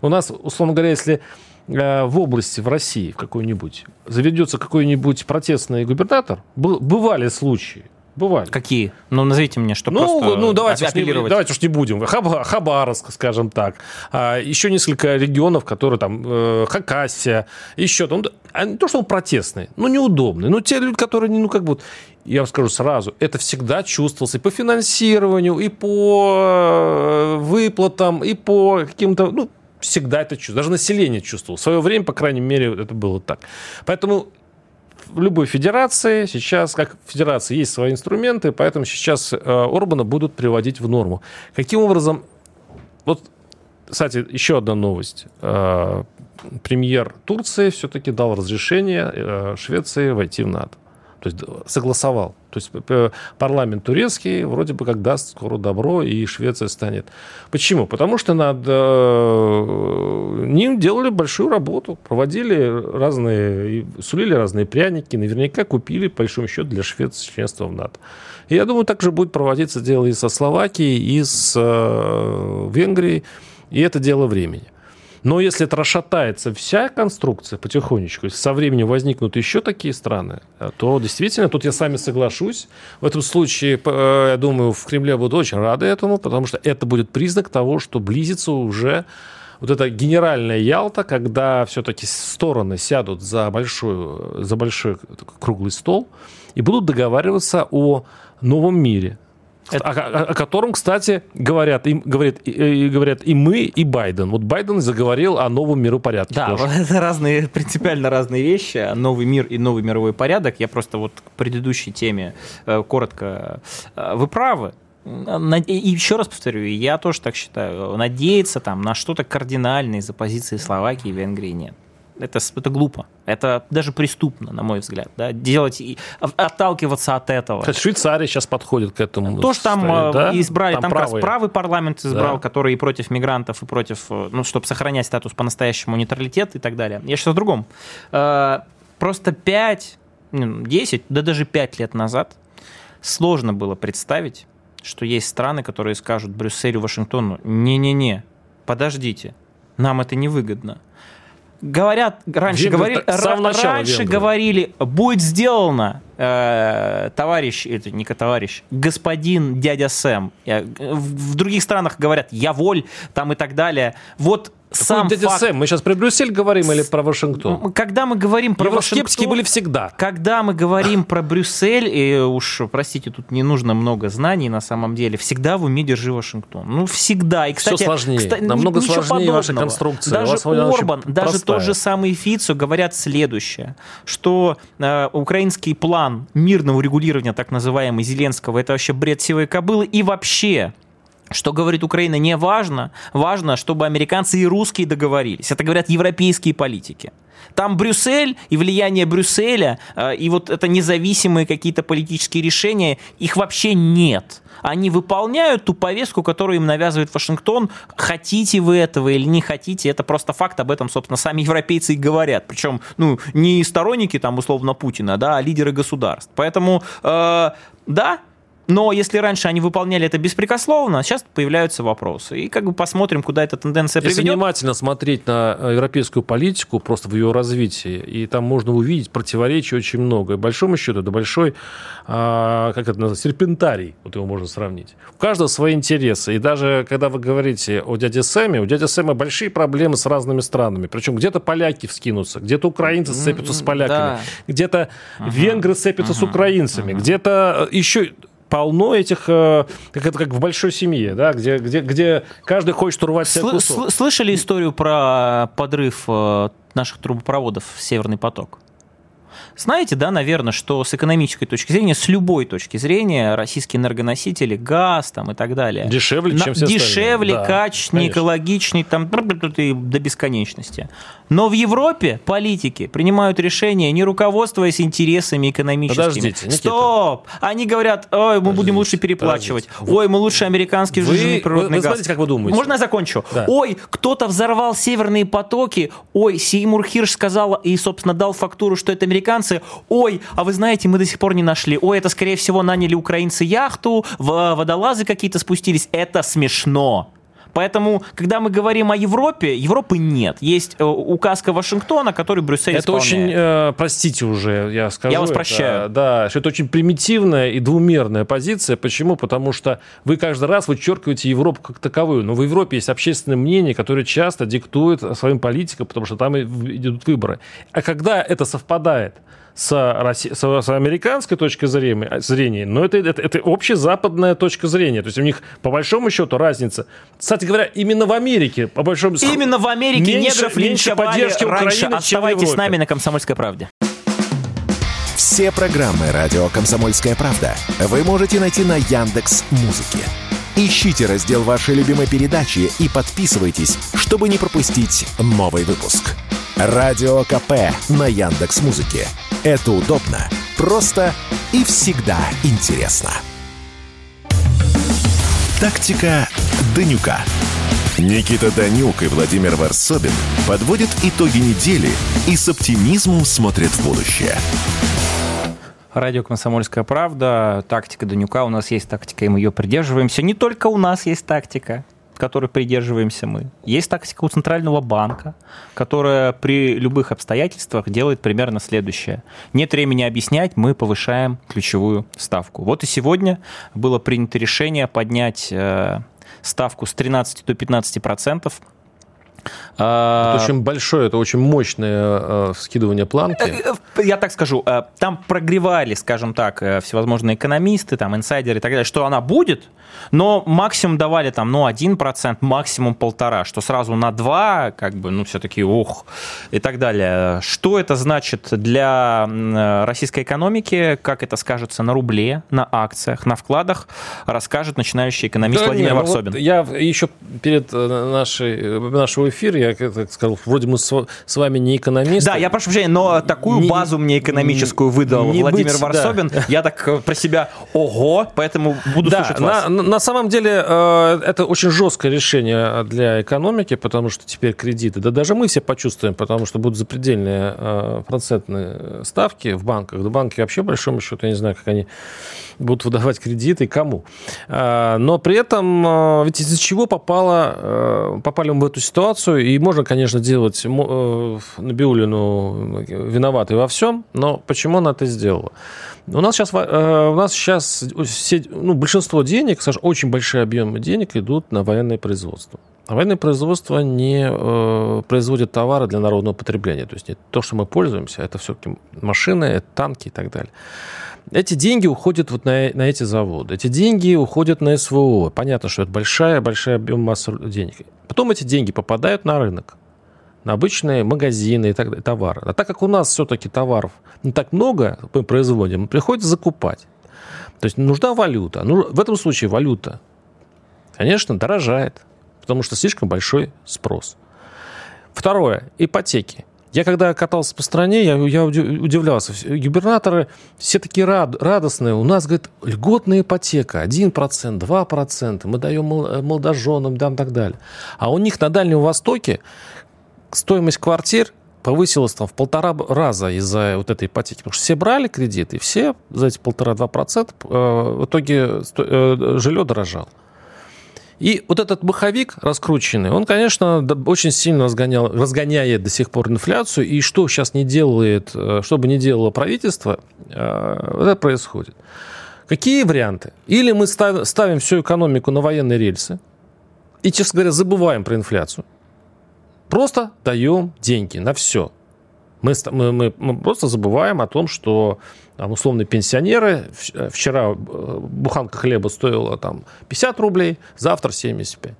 У нас, условно говоря, если э, в области, в России, в какой-нибудь, заведется какой-нибудь протестный губернатор, бывали случаи, Бывали. Какие? Ну, назовите мне, что ну, просто ну, давайте уж, не, давайте уж не будем. Хаб, Хабаровск, скажем так. А, еще несколько регионов, которые там, э, Хакасия, еще там. А не то, что он протестный, но неудобный. Но те люди, которые, ну, как бы, я вам скажу сразу, это всегда чувствовалось и по финансированию, и по э, выплатам, и по каким-то, ну, всегда это чувствовалось. Даже население чувствовало. В свое время, по крайней мере, это было так. Поэтому в любой федерации сейчас, как в федерации есть свои инструменты, поэтому сейчас э, Орбана будут приводить в норму. Каким образом... Вот, кстати, еще одна новость. Э, премьер Турции все-таки дал разрешение э, Швеции войти в НАТО. То есть согласовал. То есть э, парламент турецкий вроде бы как даст скоро добро, и Швеция станет. Почему? Потому что над э, ним делали большую работу, проводили разные, сулили разные пряники, наверняка купили, по большому счету, для Швеции членство в НАТО. И я думаю, так же будет проводиться дело и со Словакией, и с э, Венгрией, и это дело времени. Но если это расшатается вся конструкция потихонечку, если со временем возникнут еще такие страны, э, то действительно, тут я с вами соглашусь. В этом случае, э, я думаю, в Кремле будут очень рады этому, потому что это будет признак того, что близится уже вот эта генеральная Ялта, когда все-таки стороны сядут за, большой, за большой круглый стол и будут договариваться о новом мире, это... О, о, котором, кстати, говорят, им, говорят, и, и, говорят и мы, и Байден. Вот Байден заговорил о новом миропорядке. Да, тоже. (laughs) это разные, принципиально разные вещи. Новый мир и новый мировой порядок. Я просто вот к предыдущей теме э, коротко. Э, вы правы. И еще раз повторю, я тоже так считаю. Надеяться там на что-то кардинальное из-за позиции Словакии и Венгрии нет. Это, это глупо. Это даже преступно, на мой взгляд. Да? Делать и отталкиваться от этого. Хоть Швейцария сейчас подходит к этому. То, что там э, да? избрали, там, там правый. как раз правый парламент избрал, да. который и против мигрантов, и против, э, ну, чтобы сохранять статус по-настоящему нейтралитет и так далее. Я сейчас о другом. Э, просто 5, 10, да даже 5 лет назад сложно было представить, что есть страны, которые скажут Брюсселю, Вашингтону, не-не-не, подождите, нам это невыгодно говорят, раньше, говорили, раньше Венгры. говорили, будет сделано, э, товарищ, это не товарищ, господин дядя Сэм. В других странах говорят, я воль, там и так далее. Вот сам дядя факт... Сэм? Мы сейчас про Брюссель говорим или про Вашингтон? Когда мы говорим про Вашингтон... были всегда. Когда мы говорим про Брюссель, и уж, простите, тут не нужно много знаний на самом деле, всегда в уме держи Вашингтон. Ну, всегда. И, кстати, Все сложнее. Кстати, Намного сложнее подобного. ваша конструкция. Даже Орбан, даже простая. тот же самый Фицо говорят следующее, что э, украинский план мирного регулирования, так называемый Зеленского, это вообще бред сивой кобылы, и вообще что говорит Украина, не важно. Важно, чтобы американцы и русские договорились. Это говорят европейские политики. Там Брюссель и влияние Брюсселя, э, и вот это независимые какие-то политические решения, их вообще нет. Они выполняют ту повестку, которую им навязывает Вашингтон. Хотите вы этого или не хотите, это просто факт, об этом, собственно, сами европейцы и говорят. Причем, ну, не сторонники там, условно, Путина, да, а лидеры государств. Поэтому, э, да, но если раньше они выполняли это беспрекословно, сейчас появляются вопросы. И как бы посмотрим, куда эта тенденция приведет. Если внимательно смотреть на э, европейскую политику, просто в ее развитии, и там можно увидеть противоречий очень много. И большому счету, это большой, а, как это называется, серпентарий, вот его можно сравнить. У каждого свои интересы. И даже когда вы говорите о дяде Сэме, у дяди Сэма большие проблемы с разными странами. Причем где-то поляки вскинутся, где-то украинцы сцепятся с поляками, да. где-то ага. венгры сцепятся ага. с украинцами, ага. где-то еще полно этих, э, как это как в большой семье, да, где, где, где каждый хочет урвать себе кусок. Слышали историю про подрыв э, наших трубопроводов «Северный поток»? Знаете, да, наверное, что с экономической точки зрения, с любой точки зрения, российские энергоносители, газ там и так далее. Дешевле, чем все Дешевле, да, качественнее, экологичнее, там, до бесконечности. Но в Европе политики принимают решения, не руководствуясь интересами экономическими. Подождите, Никита. Стоп! Они говорят, ой, мы Подождите, будем лучше переплачивать. Подождите. Ой, мы лучше американский вы, природный вы, вы газ. знаете, как вы думаете? Можно я закончу? Да. Ой, кто-то взорвал северные потоки. Ой, Сеймур Хирш сказал и, собственно, дал фактуру, что это американский американцы, ой, а вы знаете, мы до сих пор не нашли, ой, это, скорее всего, наняли украинцы яхту, водолазы какие-то спустились. Это смешно. Поэтому, когда мы говорим о Европе, Европы нет. Есть э, указка Вашингтона, который Брюссель Это исполняет. очень, э, простите уже, я скажу. Я вас прощаю. да, что это очень примитивная и двумерная позиция. Почему? Потому что вы каждый раз вычеркиваете Европу как таковую. Но в Европе есть общественное мнение, которое часто диктует своим политикам, потому что там идут выборы. А когда это совпадает с, Росси... с, с американской точки зрения, зрения но это, это, это общезападная точка зрения. То есть у них, по большому счету, разница. Кстати говоря, именно в Америке, по большому счету... Именно в Америке меньше, негров меньше поддержки раньше. Украины, Оставайтесь с нами на «Комсомольской правде». Все программы «Радио Комсомольская правда» вы можете найти на Яндекс Музыке. Ищите раздел вашей любимой передачи и подписывайтесь, чтобы не пропустить новый выпуск. Радио КП на Яндекс Музыке. Это удобно, просто и всегда интересно. Тактика Данюка. Никита Данюк и Владимир Варсобин подводят итоги недели и с оптимизмом смотрят в будущее. Радио «Комсомольская правда», тактика Данюка. У нас есть тактика, и мы ее придерживаемся. Не только у нас есть тактика которой придерживаемся мы. Есть тактика у Центрального банка, которая при любых обстоятельствах делает примерно следующее. Нет времени объяснять, мы повышаем ключевую ставку. Вот и сегодня было принято решение поднять э, ставку с 13 до 15 процентов это очень большое, это очень мощное э, скидывание планки. Э, э, я так скажу, э, там прогревали, скажем так, всевозможные экономисты, там, инсайдеры и так далее, что она будет, но максимум давали там, ну, 1%, максимум полтора, что сразу на 2, как бы, ну, все-таки, ух, и так далее. Что это значит для российской экономики, как это скажется на рубле, на акциях, на вкладах, расскажет начинающий экономист да, Владимир нет, ну Варсобин. Вот я еще перед нашей, нашего эфира, я так сказал, вроде мы с, с вами не экономисты. Да, я прошу прощения, но такую не, базу мне экономическую выдал не Владимир быть, Варсобин. Да. Я так э, про себя, ого, поэтому буду да, слушать вас. На, на самом деле э, это очень жесткое решение для экономики, потому что теперь кредиты, да даже мы все почувствуем, потому что будут запредельные э, процентные ставки в банках. Да банки вообще, большому счету, я не знаю, как они будут выдавать кредиты и кому. Но при этом, ведь из-за чего попало, попали мы в эту ситуацию, и можно, конечно, делать Набиулину виноватой во всем, но почему она это сделала? У нас сейчас, э, у нас сейчас все, ну, большинство денег, Саша, очень большие объемы денег идут на военное производство. А военное производство не э, производит товары для народного потребления. То есть не то, что мы пользуемся, это все-таки машины, это танки и так далее. Эти деньги уходят вот на, на эти заводы. Эти деньги уходят на СВО. Понятно, что это большая-большая объем масса денег. Потом эти деньги попадают на рынок на обычные магазины и так далее, товары. А так как у нас все-таки товаров не так много мы производим, приходится закупать. То есть нужна валюта. Ну, в этом случае валюта, конечно, дорожает, потому что слишком большой спрос. Второе. Ипотеки. Я когда катался по стране, я, я удивлялся. Губернаторы все такие рад, радостные. У нас, говорит, льготная ипотека. 1%, 2%. Мы даем молодоженам, да, и так далее. А у них на Дальнем Востоке стоимость квартир повысилась там в полтора раза из-за вот этой ипотеки. Потому что все брали кредиты, все за эти полтора-два процента э, в итоге э, жилье дорожало. И вот этот маховик раскрученный, он, конечно, очень сильно разгонял, разгоняет до сих пор инфляцию. И что сейчас не делает, э, что бы ни делало правительство, это происходит. Какие варианты? Или мы ставим всю экономику на военные рельсы и, честно говоря, забываем про инфляцию. Просто даем деньги на все. Мы, мы, мы просто забываем о том, что там, условные пенсионеры, вчера э, буханка хлеба стоила там 50 рублей, завтра 75.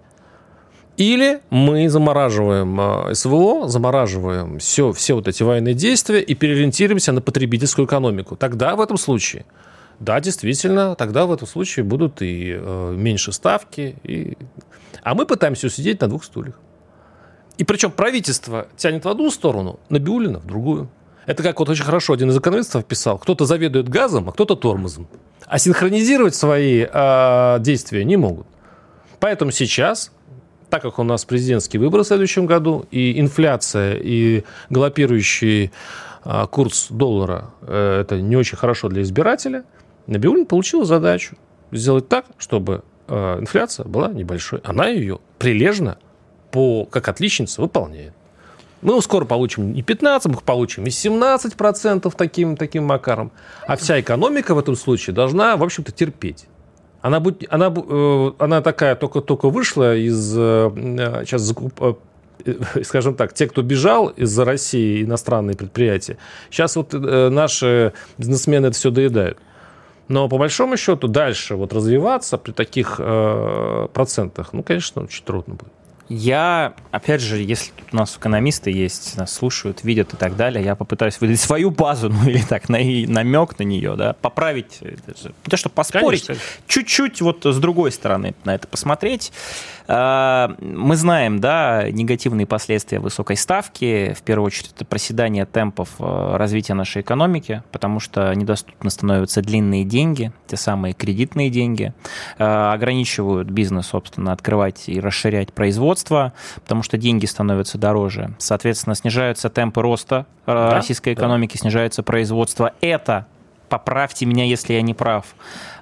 Или мы замораживаем э, СВО, замораживаем все, все вот эти военные действия и переориентируемся на потребительскую экономику. Тогда в этом случае, да, действительно, тогда в этом случае будут и э, меньше ставки. И... А мы пытаемся сидеть на двух стульях. И причем правительство тянет в одну сторону, Набиулина в другую. Это как вот очень хорошо один из экономистов писал. Кто-то заведует газом, а кто-то тормозом. А синхронизировать свои э, действия не могут. Поэтому сейчас, так как у нас президентские выборы в следующем году, и инфляция, и галопирующий а, курс доллара э, это не очень хорошо для избирателя, Набиулин получила задачу сделать так, чтобы э, инфляция была небольшой. Она ее прилежно, по, как отличница, выполняет. Мы скоро получим не 15, мы получим и 17 процентов таким, таким макаром. А вся экономика в этом случае должна, в общем-то, терпеть. Она, будет, она, э, она такая только-только вышла из... Сейчас закуп, (laughs) скажем так, те, кто бежал из-за России, иностранные предприятия, сейчас вот наши бизнесмены это все доедают. Но по большому счету дальше вот развиваться при таких э, процентах, ну, конечно, очень трудно будет. Я, опять же, если тут у нас экономисты есть, нас слушают, видят и так далее, я попытаюсь выдать (laughs) свою базу, ну или так, на, намек на нее, да, поправить, не то, что поспорить, чуть-чуть вот с другой стороны на это посмотреть. А, мы знаем, да, негативные последствия высокой ставки. В первую очередь, это проседание темпов э, развития нашей экономики, потому что недоступны становятся длинные деньги, те самые кредитные деньги, а, ограничивают бизнес, собственно, открывать и расширять производство, потому что деньги становятся дороже. Соответственно, снижаются темпы роста э, да, российской экономики, да. снижается производство. Это, поправьте меня, если я не прав,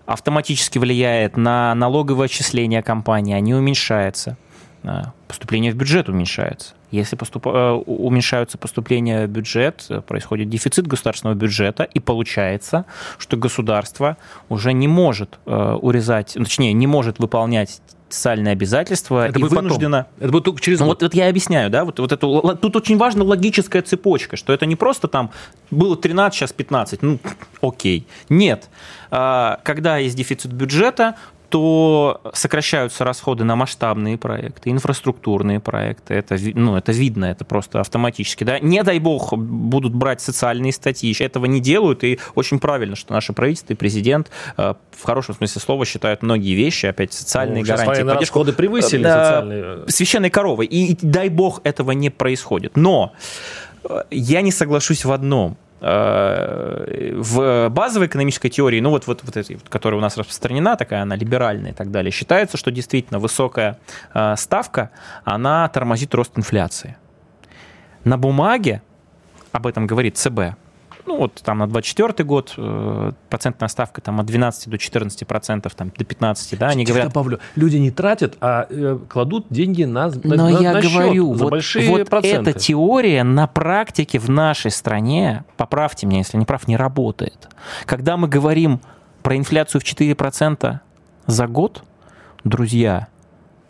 автоматически влияет на налоговое отчисление компании, они уменьшаются. А, поступление в бюджет уменьшается. Если поступ... Э, уменьшаются поступления в бюджет, происходит дефицит государственного бюджета, и получается, что государство уже не может э, урезать, точнее, не может выполнять социальные обязательства это и вынуждена... Потом. Это будет только через ну, вот, вот я объясняю, да, вот, вот это, тут очень важна логическая цепочка, что это не просто там было 13, сейчас 15, ну, окей. Нет. А, когда есть дефицит бюджета, то сокращаются расходы на масштабные проекты, инфраструктурные проекты. Это, ну, это видно, это просто автоматически. Да? Не дай бог будут брать социальные статьи. Этого не делают, и очень правильно, что наше правительство и президент э, в хорошем смысле слова считают многие вещи, опять социальные ну, гарантии. Поддержку, расходы превысили да, социальные. Священной коровы. И, и дай бог этого не происходит. Но э, я не соглашусь в одном – в базовой экономической теории, ну вот, вот, вот этой, которая у нас распространена, такая она либеральная и так далее, считается, что действительно высокая э, ставка, она тормозит рост инфляции. На бумаге, об этом говорит ЦБ, ну вот там на 24 год э, процентная ставка там от 12 до 14 процентов, там до 15, да, они говорят... Добавлю, люди не тратят, а э, кладут деньги на, на Но на, я на говорю, счет, вот, большие вот проценты. эта теория на практике в нашей стране, поправьте меня, если не прав, не работает. Когда мы говорим про инфляцию в 4 процента за год, друзья,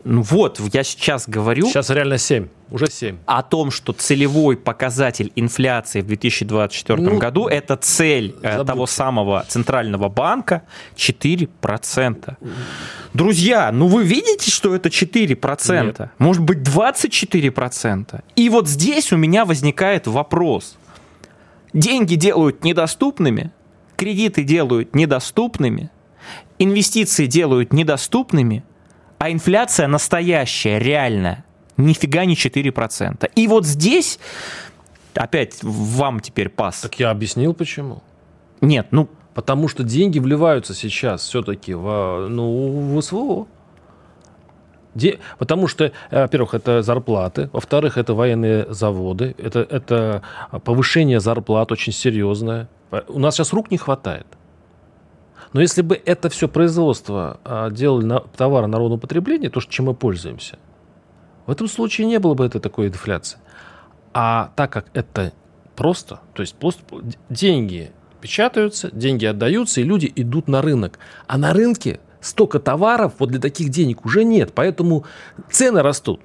ну вот, я сейчас говорю... Сейчас реально 7, уже 7. О том, что целевой показатель инфляции в 2024 ну, году – это цель э, забудьте. того самого Центрального банка 4%. Друзья, ну вы видите, что это 4%? Нет. Может быть, 24%? И вот здесь у меня возникает вопрос. Деньги делают недоступными, кредиты делают недоступными, инвестиции делают недоступными – а инфляция настоящая, реальная, нифига не 4%. И вот здесь, опять вам теперь пас. Так я объяснил, почему. Нет, ну... Потому что деньги вливаются сейчас все-таки в, ну, в СВО. Де... Потому что, во-первых, это зарплаты, во-вторых, это военные заводы, это, это повышение зарплат очень серьезное. У нас сейчас рук не хватает. Но если бы это все производство а, делали на товары народного потребления, то, чем мы пользуемся, в этом случае не было бы это такой инфляции. А так как это просто, то есть просто деньги печатаются, деньги отдаются, и люди идут на рынок. А на рынке столько товаров вот для таких денег уже нет, поэтому цены растут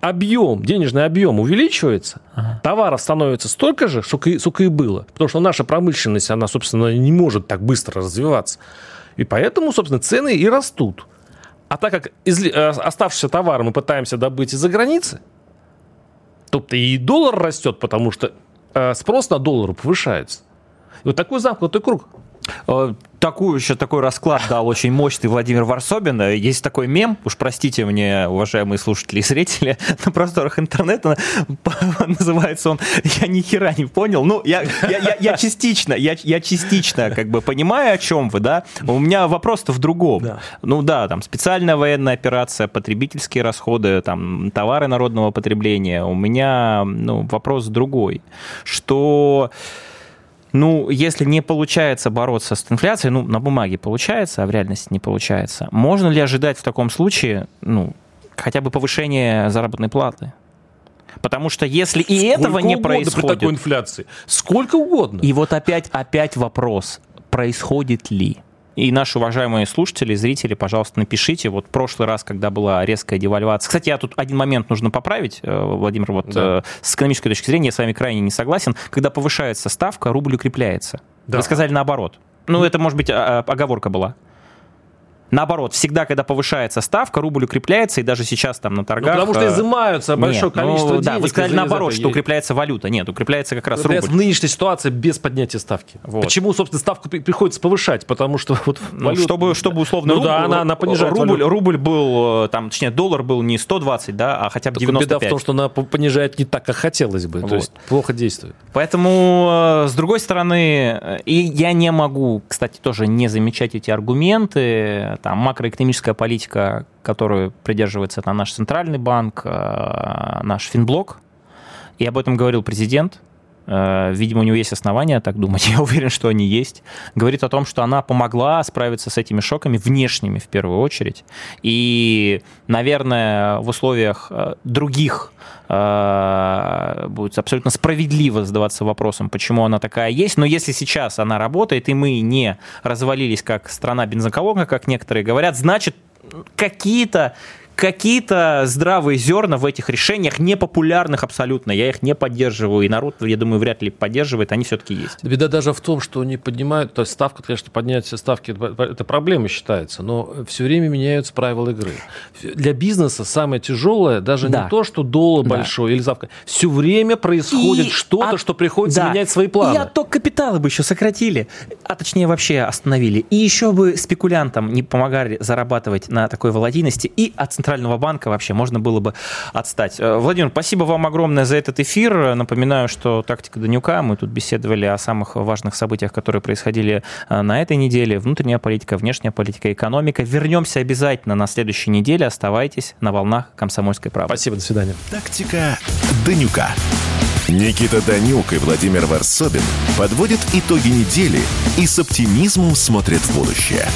объем, денежный объем увеличивается, ага. товаров становится столько же, сколько и, сколько и было. Потому что наша промышленность, она, собственно, не может так быстро развиваться. И поэтому, собственно, цены и растут. А так как из, э, оставшийся товар мы пытаемся добыть из-за границы, то и доллар растет, потому что э, спрос на доллар повышается. И вот такой замкнутый круг. Э, такую еще такой расклад дал очень мощный Владимир Варсобин. Есть такой мем, уж простите мне, уважаемые слушатели и зрители, (laughs) на просторах интернета называется он «Я ни хера не понял». Ну, я, я, я, я частично, я, я частично как бы понимаю, о чем вы, да. У меня вопрос-то в другом. Да. Ну да, там специальная военная операция, потребительские расходы, там товары народного потребления. У меня ну, вопрос другой, что ну, если не получается бороться с инфляцией, ну, на бумаге получается, а в реальности не получается, можно ли ожидать в таком случае, ну, хотя бы повышение заработной платы? Потому что если и Сколько этого не происходит... при такой инфляции. Сколько угодно. И вот опять, опять вопрос, происходит ли? И наши уважаемые слушатели, зрители, пожалуйста, напишите. Вот прошлый раз, когда была резкая девальвация. Кстати, я тут один момент нужно поправить, э, Владимир. Вот да. э, с экономической точки зрения я с вами крайне не согласен. Когда повышается ставка, рубль укрепляется. Да. Вы сказали наоборот. Ну, это, может быть, а, а, оговорка была. Наоборот, всегда, когда повышается ставка, рубль укрепляется, и даже сейчас там на торгах... Ну, потому что изымаются большое Нет, количество ну, денег. Да, вы сказали наоборот, что укрепляется валюта. Нет, укрепляется как раз рубль. В нынешней ситуации без поднятия ставки. Вот. Почему, собственно, ставку приходится повышать? Потому что вот ну, чтобы, чтобы условно... Ну рубль, да, она, она понижает рубль, рубль был, э, там, точнее, доллар был не 120, да, а хотя бы Только 95. беда в том, что она понижает не так, как хотелось бы. Вот. То есть плохо действует. Поэтому, э, с другой стороны, э, и я не могу, кстати, тоже не замечать эти аргументы, там, макроэкономические экономическая политика, которую придерживается это наш центральный банк, э, наш Финблок, и об этом говорил президент, Видимо, у него есть основания так думать, (laughs) я уверен, что они есть. Говорит о том, что она помогла справиться с этими шоками внешними в первую очередь. И, наверное, в условиях э, других будет абсолютно справедливо задаваться вопросом, почему она такая есть. Но если сейчас она работает, и мы не развалились как страна бензоколонка, как некоторые говорят, значит, какие-то какие-то здравые зерна в этих решениях, непопулярных абсолютно. Я их не поддерживаю, и народ, я думаю, вряд ли поддерживает, они все-таки есть. Беда даже в том, что они поднимают, то есть ставка, конечно, поднятие ставки, это проблема считается, но все время меняются правила игры. Для бизнеса самое тяжелое даже да. не то, что доллар да. большой или ставка, все время происходит и что-то, от... что приходится да. менять свои планы. И отток капитала бы еще сократили, а точнее вообще остановили. И еще бы спекулянтам не помогали зарабатывать на такой волатильности и от центрального Центрального банка вообще можно было бы отстать. Э, Владимир, спасибо вам огромное за этот эфир. Напоминаю, что «Тактика Данюка». Мы тут беседовали о самых важных событиях, которые происходили э, на этой неделе. Внутренняя политика, внешняя политика, экономика. Вернемся обязательно на следующей неделе. Оставайтесь на волнах «Комсомольской правды». Спасибо, до свидания. «Тактика Данюка». Никита Данюк и Владимир Варсобин подводят итоги недели и с оптимизмом смотрят в будущее.